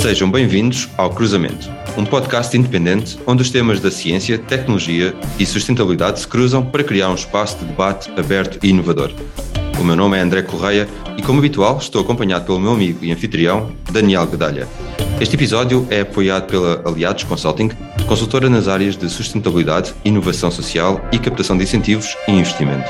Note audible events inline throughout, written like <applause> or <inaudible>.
Sejam bem-vindos ao Cruzamento, um podcast independente onde os temas da ciência, tecnologia e sustentabilidade se cruzam para criar um espaço de debate aberto e inovador. O meu nome é André Correia e, como habitual, estou acompanhado pelo meu amigo e anfitrião, Daniel Gedalha. Este episódio é apoiado pela Aliados Consulting, consultora nas áreas de sustentabilidade, inovação social e captação de incentivos e investimento.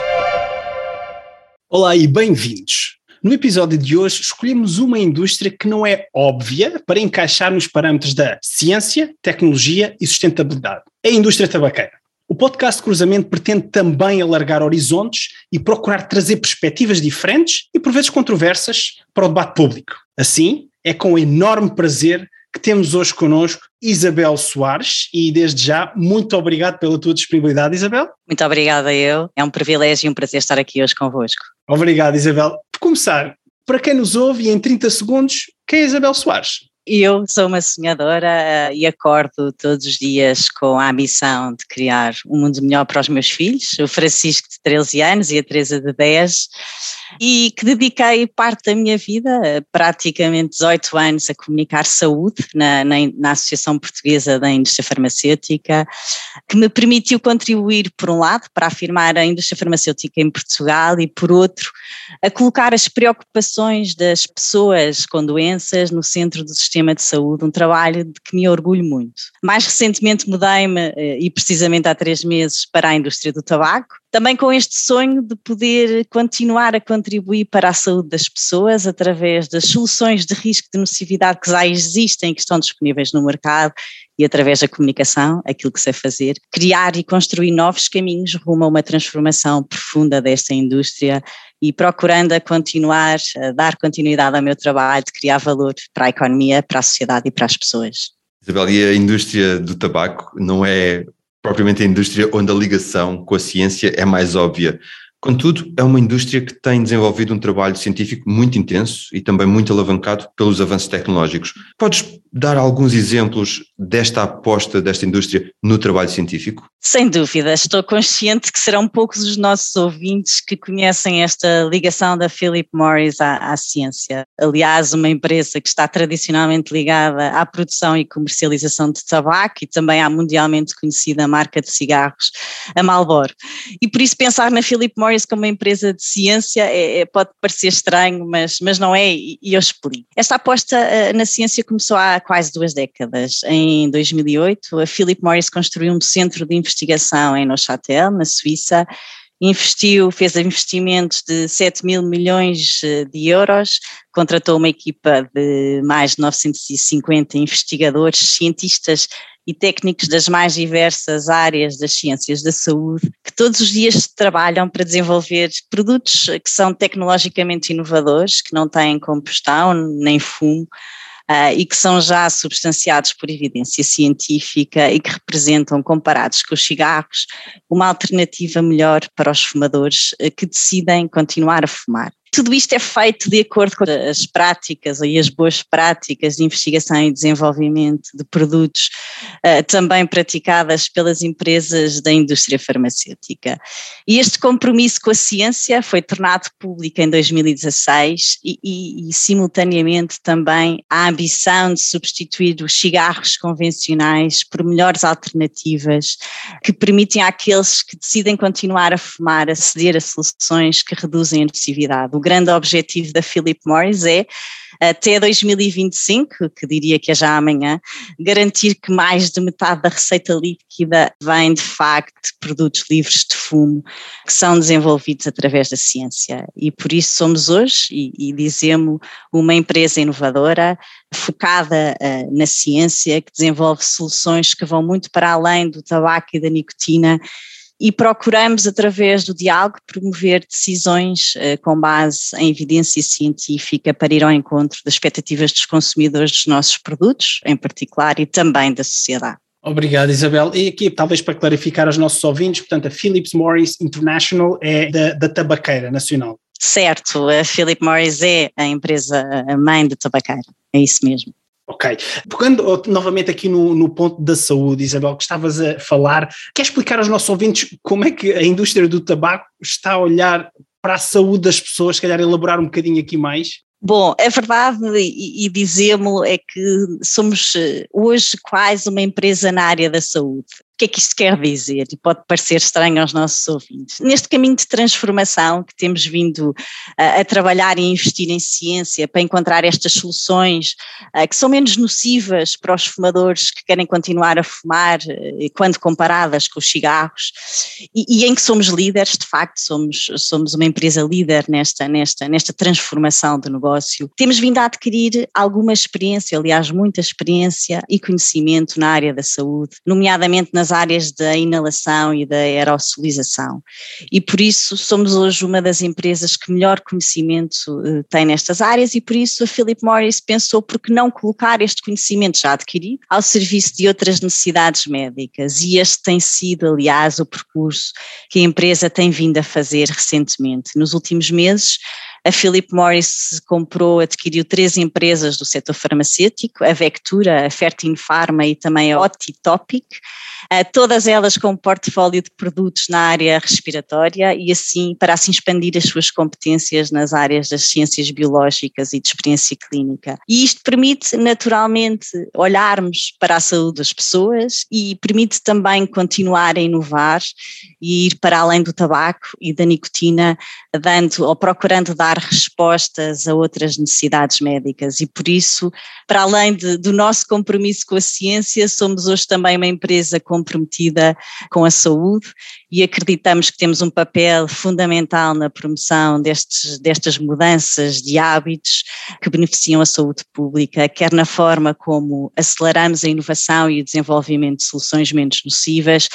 Olá e bem-vindos. No episódio de hoje, escolhemos uma indústria que não é óbvia para encaixar nos parâmetros da ciência, tecnologia e sustentabilidade. É a indústria tabaqueira. O podcast Cruzamento pretende também alargar horizontes e procurar trazer perspectivas diferentes e, por vezes, controversas para o debate público. Assim, é com enorme prazer que temos hoje connosco Isabel Soares e desde já muito obrigado pela tua disponibilidade, Isabel. Muito obrigada eu, é um privilégio e um prazer estar aqui hoje convosco. Obrigado, Isabel. Começar, para quem nos ouve, em 30 segundos, quem é Isabel Soares? Eu sou uma sonhadora uh, e acordo todos os dias com a missão de criar um mundo melhor para os meus filhos, o Francisco de 13 anos e a Teresa de 10, e que dediquei parte da minha vida, praticamente 18 anos, a comunicar saúde na, na, na Associação Portuguesa da Indústria Farmacêutica, que me permitiu contribuir, por um lado, para afirmar a indústria farmacêutica em Portugal e, por outro, a colocar as preocupações das pessoas com doenças no centro do sistema sistema de saúde, um trabalho de que me orgulho muito. Mais recentemente mudei-me, eh, e precisamente há três meses, para a indústria do tabaco, também com este sonho de poder continuar a contribuir para a saúde das pessoas através das soluções de risco de nocividade que já existem, que estão disponíveis no mercado e através da comunicação, aquilo que sei fazer, criar e construir novos caminhos rumo a uma transformação profunda desta indústria e procurando a continuar, a dar continuidade ao meu trabalho de criar valor para a economia, para a sociedade e para as pessoas. Isabel, e a indústria do tabaco não é propriamente a indústria onde a ligação com a ciência é mais óbvia. Contudo, é uma indústria que tem desenvolvido um trabalho científico muito intenso e também muito alavancado pelos avanços tecnológicos. Podes dar alguns exemplos desta aposta desta indústria no trabalho científico? Sem dúvida, estou consciente que serão poucos os nossos ouvintes que conhecem esta ligação da Philip Morris à, à ciência. Aliás, uma empresa que está tradicionalmente ligada à produção e comercialização de tabaco e também à mundialmente conhecida marca de cigarros, a Marlboro. E por isso pensar na Philip Morris como uma empresa de ciência é, é, pode parecer estranho, mas, mas não é, e eu explico. Esta aposta uh, na ciência começou há quase duas décadas. Em 2008, a Philip Morris construiu um centro de investigação em Neuchâtel, na Suíça, investiu, fez investimentos de 7 mil milhões eh, de euros, contratou uma equipa de mais de 950 investigadores, cientistas e técnicos das mais diversas áreas das ciências da saúde, que todos os dias trabalham para desenvolver produtos que são tecnologicamente inovadores, que não têm combustão nem fumo, uh, e que são já substanciados por evidência científica e que representam, comparados com os cigarros, uma alternativa melhor para os fumadores uh, que decidem continuar a fumar. Tudo isto é feito de acordo com as práticas e as boas práticas de investigação e desenvolvimento de produtos uh, também praticadas pelas empresas da indústria farmacêutica. E este compromisso com a ciência foi tornado público em 2016 e, e, e simultaneamente também a ambição de substituir os cigarros convencionais por melhores alternativas que permitem àqueles que decidem continuar a fumar aceder a soluções que reduzem a nocividade o grande objetivo da Philip Morris é até 2025, que diria que é já amanhã, garantir que mais de metade da receita líquida vem de facto de produtos livres de fumo que são desenvolvidos através da ciência. E por isso somos hoje, e, e dizemos, uma empresa inovadora, focada uh, na ciência, que desenvolve soluções que vão muito para além do tabaco e da nicotina e procuramos, através do diálogo, promover decisões eh, com base em evidência científica para ir ao encontro das expectativas dos consumidores dos nossos produtos, em particular, e também da sociedade. Obrigado, Isabel. E aqui, talvez para clarificar aos nossos ouvintes, portanto, a Philips Morris International é da, da tabaqueira nacional. Certo, a Philip Morris é a empresa a mãe da tabaqueira, é isso mesmo. Ok. Pegando novamente aqui no, no, ponto da saúde, Isabel, que estavas a falar, quer explicar aos nossos ouvintes como é que a indústria do tabaco está a olhar para a saúde das pessoas, se calhar elaborar um bocadinho aqui mais? Bom, a verdade, e, e dizemos, é que somos eh, hoje quase uma empresa na área da saúde que é que isto quer dizer? E pode parecer estranho aos nossos ouvintes. Neste caminho de transformação que temos vindo a, a trabalhar e investir em ciência para encontrar estas soluções uh, que são menos nocivas para os fumadores que querem continuar a fumar uh, quando comparadas com os cigarros e, e, em que somos líderes, de facto, somos, somos uma empresa líder nesta, nesta, nesta transformação de negócio. Temos vindo a adquirir alguma experiência, aliás, muita experiência e conhecimento na área da saúde, nomeadamente nas nas áreas da inalação e da aerosolização. E por isso somos hoje uma das empresas que melhor conhecimento uh, tem nestas áreas e por isso a Philip Morris pensou por que não colocar este conhecimento já adquirido ao serviço de outras necessidades médicas e este tem sido, aliás, o percurso que a empresa tem vindo a fazer recentemente. Nos últimos meses, a Philip Morris comprou, adquiriu três empresas do setor farmacêutico, a Vectura, a Fertin Pharma e também a Otitopic, eh, todas elas com um portfólio de produtos na área respiratória e assim, para assim expandir as suas competências nas áreas das ciências biológicas e de experiência clínica. E isto permite naturalmente olharmos para a saúde das pessoas e permite também continuar a inovar e ir para além do tabaco e da nicotina, dando ou procurando dar dar respostas a outras necessidades médicas. E por isso, para além de, do nosso compromisso com a ciência, somos hoje também uma empresa comprometida com a saúde e acreditamos que temos um papel fundamental na promoção destes, destas mudanças de hábitos que beneficiam a saúde pública, quer na forma como aceleramos a inovação e o desenvolvimento de soluções menos nocivas,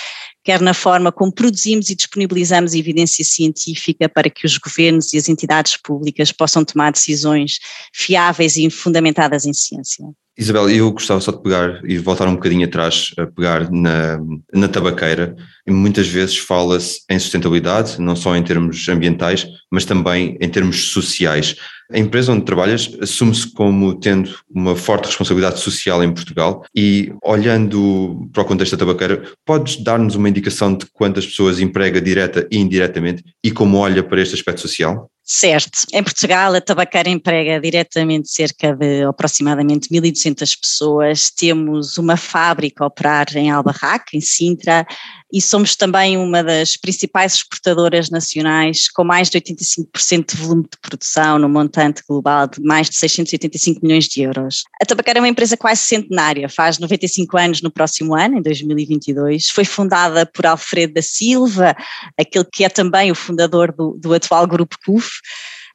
quer na forma como produzimos e disponibilizamos evidência científica para que os governos e as entidades públicas possam tomar decisões fiáveis e fundamentadas em ciência. Isabel, eu gostava só de pegar e voltar um bocadinho atrás, a pegar na, na tabaqueira. E muitas vezes fala-se em sustentabilidade, não só em termos ambientais, mas também em termos sociais. A empresa onde trabalhas assume-se como tendo uma forte responsabilidade social em Portugal e, olhando para o contexto da tabaqueira, podes dar-nos uma indicação de quantas pessoas emprega direta e indiretamente e como olha para este aspecto social? Certo. Em Portugal, a tabaqueira emprega diretamente cerca de aproximadamente 1.200 pessoas. Temos uma fábrica a operar em Albarraque, em Sintra, e somos também uma das principais exportadoras nacionais, com mais de 85% de volume de produção no montante global de mais de 685 milhões de euros. A Tabaqueira é uma empresa quase centenária, faz 95 anos no próximo ano, em 2022. Foi fundada por Alfredo da Silva, aquele que é também o fundador do, do atual Grupo CUF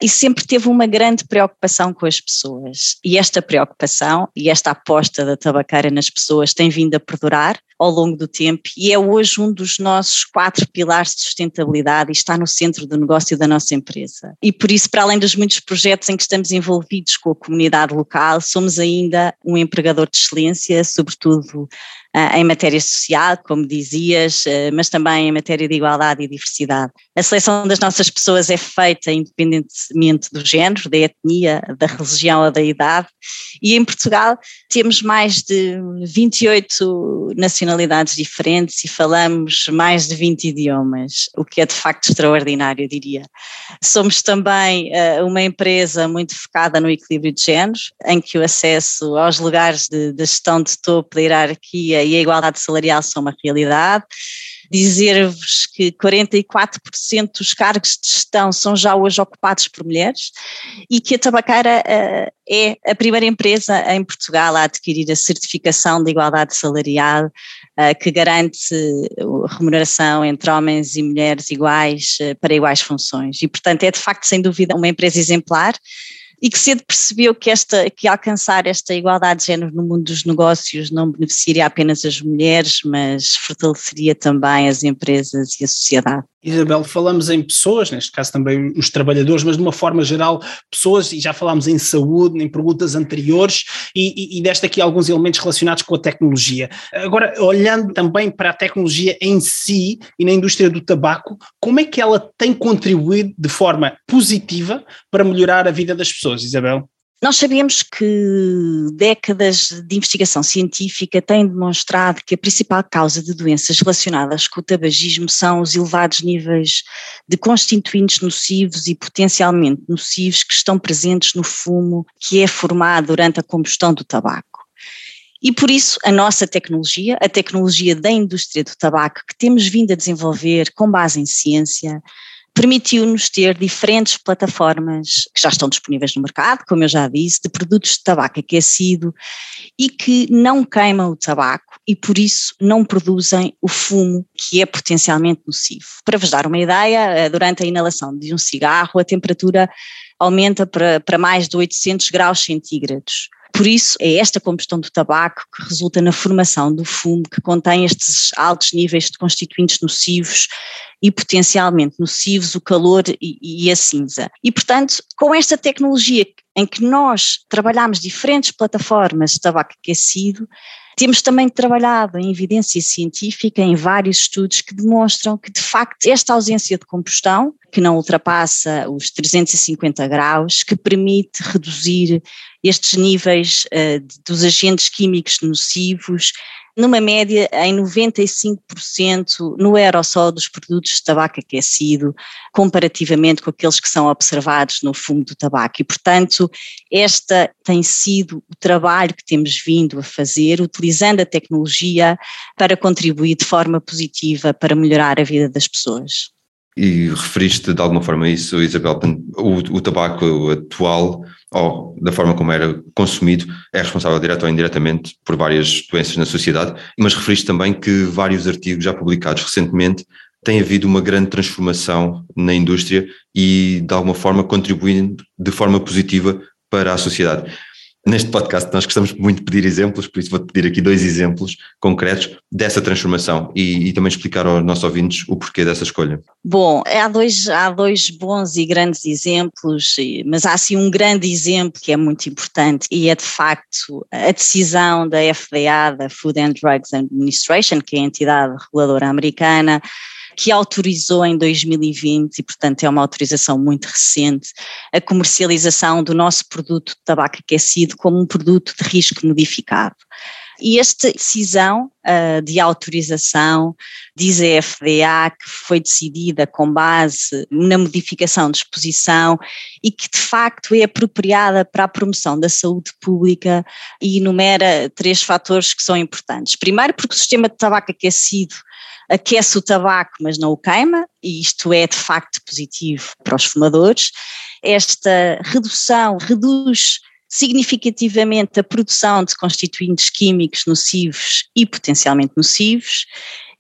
e sempre teve uma grande preocupação com as pessoas. E esta preocupação e esta aposta da tabaqueira nas pessoas tem vindo a perdurar ao longo do tempo e é hoje um dos nossos quatro pilares de sustentabilidade e está no centro do negócio da nossa empresa. E por isso, para além dos muitos projetos em que estamos envolvidos com a comunidade local, somos ainda um empregador de excelência, sobretudo em matéria social, como dizias, eh, mas também em matéria de igualdade e diversidade. A seleção das nossas pessoas é feita independentemente do género, da etnia, da religião ou da idade, e em Portugal temos mais de 28 nacionalidades diferentes e falamos mais de 20 idiomas, o que é de facto extraordinário, eu diria. Somos também uh, uma empresa muito focada no equilíbrio de géneros, em que o acesso aos lugares de, de gestão de topo da hierarquia e a igualdade salarial são uma realidade. Dizer-vos que 44% dos cargos de gestão são já hoje ocupados por mulheres e que a Tabaqueira uh, é a primeira empresa em Portugal a adquirir a certificação de igualdade salarial uh, que garante remuneração entre homens e mulheres iguais uh, para iguais funções. E, portanto, é de facto, sem dúvida, uma empresa exemplar e que cedo percebeu que, esta, que alcançar esta igualdade de género no mundo dos negócios não beneficiaria apenas as mulheres, mas fortaleceria também as empresas e a sociedade. Isabel, falamos em pessoas, neste caso também os trabalhadores, mas de uma forma geral, pessoas, e já falámos em saúde, em perguntas anteriores, e, e, e deste aqui alguns elementos relacionados com a tecnologia. Agora, olhando também para a tecnologia em si e na indústria do tabaco, como é que ela tem contribuído de forma positiva para melhorar a vida das pessoas, Isabel? Nós sabemos que décadas de investigação científica têm demonstrado que a principal causa de doenças relacionadas com o tabagismo são os elevados níveis de constituintes nocivos e potencialmente nocivos que estão presentes no fumo que é formado durante a combustão do tabaco. E por isso a nossa tecnologia, a tecnologia da indústria do tabaco que temos vindo a desenvolver com base em ciência, permitiu-nos ter diferentes plataformas que já estão disponíveis no mercado, como eu já disse, de produtos de tabaco aquecido e que não queimam o tabaco e por isso não produzem o fumo que é potencialmente nocivo. Para vos dar uma ideia, eh, durante a inalação de um cigarro a temperatura aumenta para, para mais de 800 graus centígrados. Por isso, é esta combustão do tabaco que resulta na formação do fumo que contém estes altos níveis de constituintes nocivos e potencialmente nocivos, o calor e, e a cinza. E, portanto, com esta tecnologia em que nós trabalhamos diferentes plataformas de tabaco aquecido, temos também trabalhado em evidência científica em vários estudos que demonstram que, de facto, esta ausência de combustão, que não ultrapassa os 350 graus, que permite reduzir estes níveis uh, dos agentes químicos nocivos numa média em 95% no aerossol dos produtos de tabaco aquecido, comparativamente com aqueles que são observados no fumo do tabaco. E, portanto, esta tem sido o trabalho que temos vindo a fazer, utilizando a tecnologia para contribuir de forma positiva para melhorar a vida das pessoas. E referiste de alguma forma isso, Isabel, o, o tabaco atual ou da forma como era consumido, é responsável direto ou indiretamente por várias doenças na sociedade, mas referiste também que vários artigos já publicados recentemente tem havido uma grande transformação na indústria e de alguma forma contribuindo de forma positiva para a sociedade. Neste podcast nós gostamos muito de pedir exemplos, por isso vou-te pedir aqui dois exemplos concretos dessa transformação e, e, também explicar aos nossos ouvintes o porquê dessa escolha. Bom, há dois, há dois bons e grandes exemplos, mas há sim um grande exemplo que é muito importante e é de facto a decisão da FDA, da Food and Drugs Administration, que é a entidade reguladora americana, que autorizou em 2020, e portanto é uma autorização muito recente, a comercialização do nosso produto de tabaco aquecido como um produto de risco modificado. E esta decisão uh, de autorização, diz a FDA, que foi decidida com base na modificação de exposição e que de facto é apropriada para a promoção da saúde pública e enumera três fatores que são importantes. Primeiro, porque o sistema de tabaco aquecido aquece o tabaco, mas não o queima, e isto é de facto positivo para os fumadores. Esta redução reduz significativamente a produção de constituintes químicos nocivos e potencialmente nocivos.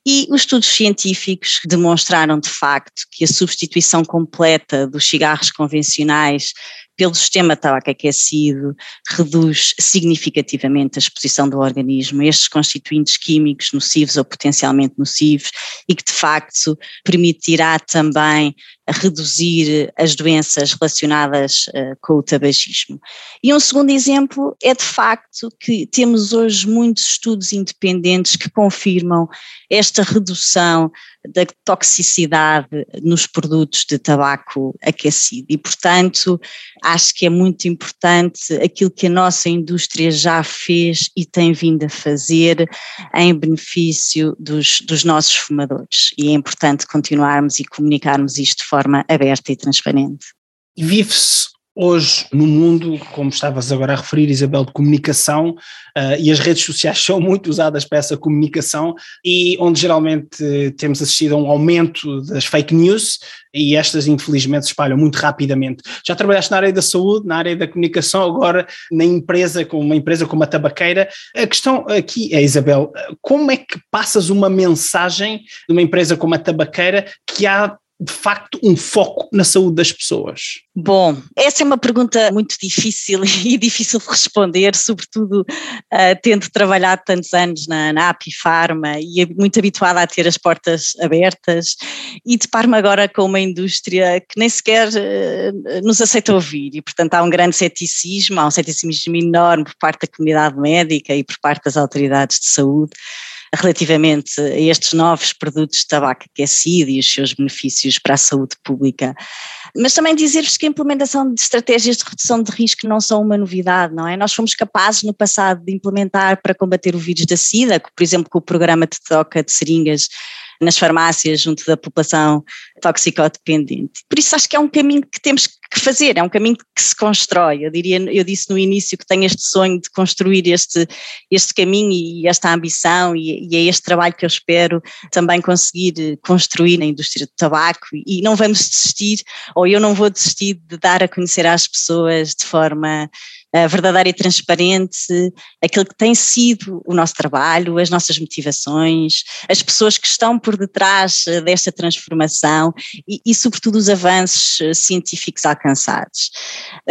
E os estudos científicos demonstraram de facto que a substituição completa dos cigarros convencionais pelo sistema tabaco aquecido reduz significativamente a exposição do organismo a estes constituintes químicos nocivos ou potencialmente nocivos e que de facto permitirá também reduzir as doenças relacionadas uh, com o tabagismo. E um segundo exemplo é de facto que temos hoje muitos estudos independentes que confirmam esta redução da toxicidade nos produtos de tabaco aquecido e, portanto, acho que é muito importante aquilo que a nossa indústria já fez e tem vindo a fazer em benefício dos, dos nossos fumadores e é importante continuarmos e comunicarmos isto de forma aberta e transparente. Vive-se hoje no mundo, como estavas agora a referir, Isabel, de comunicação, uh, e as redes sociais <laughs> são muito usadas para essa comunicação, e onde geralmente temos assistido a um aumento das fake news, e estas infelizmente se espalham muito rapidamente. Já trabalhaste na área da saúde, na área da comunicação, agora na empresa, com uma empresa como a tabaqueira. A questão aqui é, Isabel, como é que passas uma mensagem de uma empresa como a tabaqueira que há de facto um foco na saúde das pessoas? Bom, essa é uma pergunta muito difícil <laughs> e difícil de responder, sobretudo uh, tendo trabalhado tantos anos na, na Apifarma e muito habituada a ter as portas abertas e deparo-me agora com uma indústria que nem sequer uh, nos aceita ouvir e portanto há um grande ceticismo, há um ceticismo enorme por parte da comunidade médica e por parte das autoridades de saúde relativamente a estes novos produtos de tabaco aquecido e os seus benefícios para a saúde pública. Mas também dizer-vos que a implementação de estratégias de redução de risco não são uma novidade, não é? Nós fomos capazes no passado de implementar para combater o vírus da SIDA, por exemplo, com o programa de troca de seringas nas farmácias junto da população toxicodependente. Por isso acho que é um caminho que temos que fazer, é um caminho que se constrói. Eu diria, eu disse no início que tenho este sonho de construir este, este caminho e esta ambição e, e é este trabalho que eu espero também conseguir construir na indústria do tabaco e não vamos desistir, ou eu não vou desistir de dar a conhecer às pessoas de forma verdadeira e transparente, aquilo que tem sido o nosso trabalho, as nossas motivações, as pessoas que estão por detrás eh, desta transformação e, e sobretudo, os avanços eh, científicos alcançados.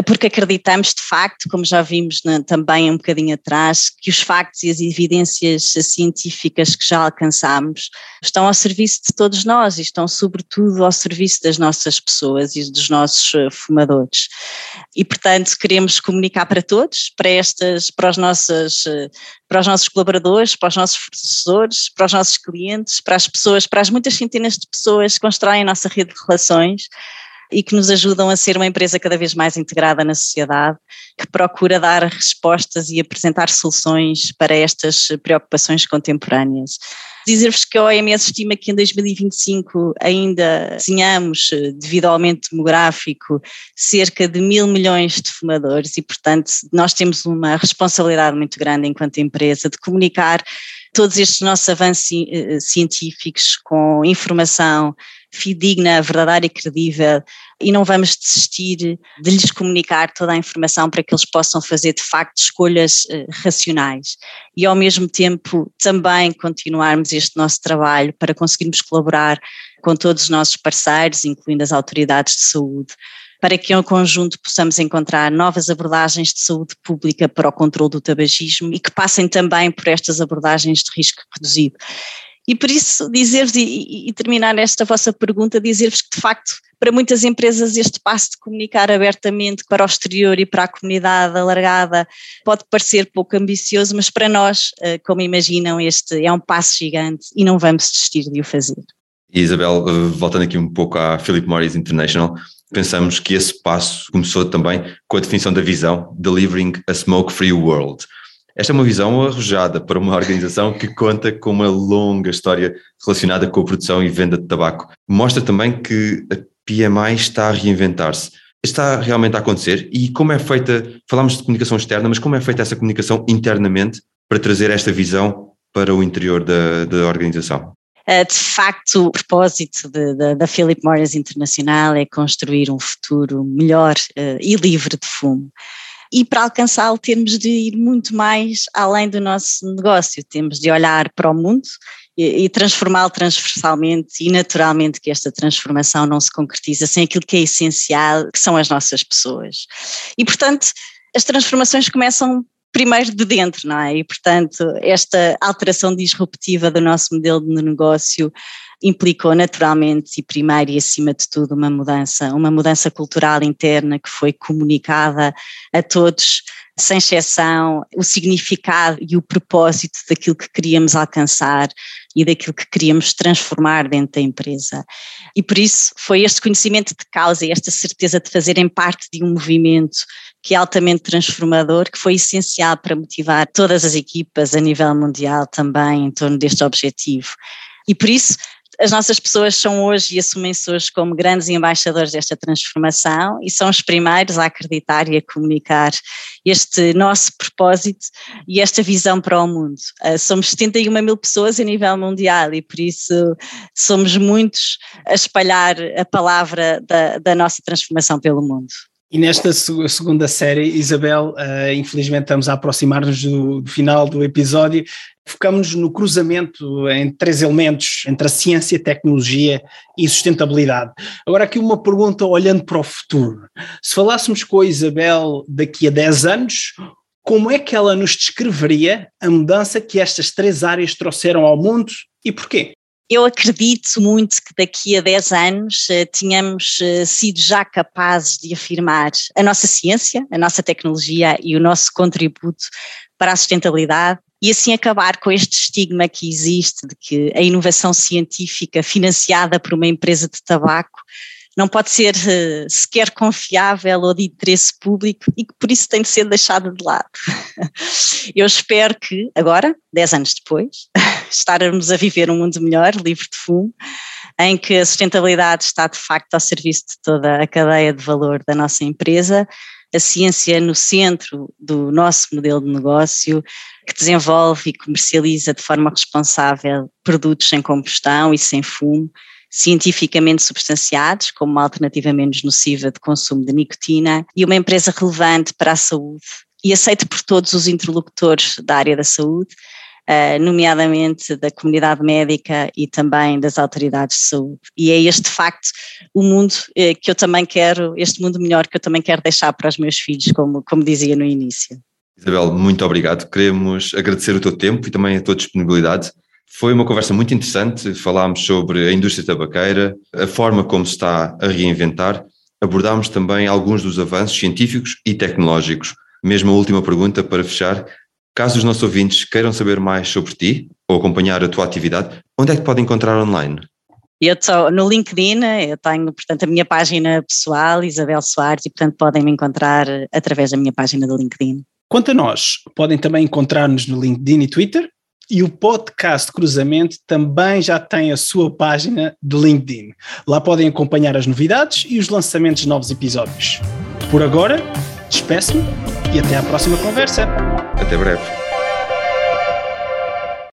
Porque acreditamos, de facto, como já vimos na, também um bocadinho atrás, que os factos e as evidências científicas que já alcançamos estão ao serviço de todos nós e estão, sobretudo, ao serviço das nossas pessoas e dos nossos eh, fumadores. E, portanto, queremos comunicar para todos, para estas, para os nossos, para os nossos colaboradores, para os nossos fornecedores, para os nossos clientes, para as pessoas, para as muitas centenas de pessoas que constroem a nossa rede de relações e que nos ajudam a ser uma empresa cada vez mais integrada na sociedade, que procura dar respostas e apresentar soluções para estas preocupações contemporâneas. Dizer-vos que a OMS estima que em 2025 ainda tenhamos, devido ao aumento demográfico, cerca de mil milhões de fumadores e, portanto, nós temos uma responsabilidade muito grande enquanto empresa de comunicar todos estes nossos avanços eh, científicos com informação fidedigna, verdadeira e credível e não vamos desistir de lhes comunicar toda a informação para que eles possam fazer de facto escolhas uh, racionais e ao mesmo tempo também continuarmos este nosso trabalho para conseguirmos colaborar com todos os nossos parceiros, incluindo as autoridades de saúde, para que em conjunto possamos encontrar novas abordagens de saúde pública para o controle do tabagismo e que passem também por estas abordagens de risco reduzido. E por isso dizer-vos, e, e, terminar esta vossa pergunta, dizer-vos que de facto para muitas empresas este passo de comunicar abertamente para o exterior e para a comunidade alargada pode parecer pouco ambicioso, mas para nós, eh, como imaginam, este é um passo gigante e não vamos desistir de o fazer. Isabel, eh, voltando aqui um pouco à Philip Morris International, pensamos que esse passo começou também com a definição da visão Delivering a Smoke-Free World. Esta é uma visão arrojada para uma <laughs> organização que conta com uma longa história relacionada com a produção e venda de tabaco. Mostra também que a PMI está a reinventar-se. Está realmente a acontecer e como é feita, falamos de comunicação externa, mas como é feita essa comunicação internamente para trazer esta visão para o interior da, da organização? Eh, de facto, o propósito da Philip Morris Internacional é construir um futuro melhor uh, e livre de fumo e para alcançá-lo temos de ir muito mais além do nosso negócio, temos de olhar para o mundo e, e transformá-lo transversalmente e naturalmente que esta transformação não se concretiza sem aquilo que é essencial, que são as nossas pessoas. E portanto, as transformações começam primeiro de dentro, não é? E portanto, esta alteração disruptiva do nosso modelo de negócio implicou naturalmente e primeiro e acima de tudo uma mudança, uma mudança cultural interna que foi comunicada a todos sem exceção, o significado e o propósito daquilo que queríamos alcançar e daquilo que queríamos transformar dentro da empresa. E por isso foi este conhecimento de causa e esta certeza de fazerem parte de um movimento que é altamente transformador, que foi essencial para motivar todas as equipas a nível mundial também em torno deste objetivo. E por isso as nossas pessoas são hoje e assumem-se hoje como grandes embaixadores desta transformação e são os primeiros a acreditar e a comunicar este nosso propósito e esta visão para o mundo. Uh, somos 71 mil pessoas a nível mundial e por isso somos muitos a espalhar a palavra da, da nossa transformação pelo mundo. E nesta segunda série, Isabel, uh, infelizmente estamos a aproximar-nos do, do, final do episódio, focamos no cruzamento em três elementos entre a ciência, tecnologia e sustentabilidade. Agora aqui uma pergunta olhando para o futuro. Se falássemos com a Isabel daqui a 10 anos, como é que ela nos descreveria a mudança que estas três áreas trouxeram ao mundo e porquê? Eu acredito muito que daqui a 10 anos uh, tenhamos uh, sido já capazes de afirmar a nossa ciência, a nossa tecnologia e o nosso contributo para a sustentabilidade e assim acabar com este estigma que existe de que a inovação científica financiada por uma empresa de tabaco não pode ser uh, sequer confiável ou de interesse público e que por isso tem de ser deixada de lado. <laughs> Eu espero que agora, dez anos depois, <laughs> estarmos a viver um mundo melhor, livre de fumo, em que a sustentabilidade está de facto ao serviço de toda a cadeia de valor da nossa empresa, a ciência no centro do nosso modelo de negócio, que desenvolve e comercializa de forma responsável produtos sem combustão e sem fumo, cientificamente substanciados como uma alternativa menos nociva de consumo de nicotina e uma empresa relevante para a saúde e aceita por todos os interlocutores da área da saúde, nomeadamente da comunidade médica e também das autoridades de saúde. E é este facto o mundo eh, que eu também quero, este mundo melhor que eu também quero deixar para os meus filhos, como, como dizia no início. Isabel, muito obrigado. Queremos agradecer o teu tempo e também a tua disponibilidade. Foi uma conversa muito interessante. Falámos sobre a indústria tabaqueira, a forma como se está a reinventar. Abordámos também alguns dos avanços científicos e tecnológicos. Mesmo a última pergunta para fechar. Caso os nossos ouvintes queiram saber mais sobre ti ou acompanhar a tua atividade, onde é que podem encontrar online? Eu estou no LinkedIn, eu tenho, portanto, a minha página pessoal, Isabel Soares, e, portanto, podem me encontrar através da minha página do LinkedIn. Quanto a nós, podem também encontrar-nos no LinkedIn e Twitter, e o podcast Cruzamento também já tem a sua página de LinkedIn. Lá podem acompanhar as novidades e os lançamentos de novos episódios. Por agora, despeço-me e até à próxima conversa. Até breve.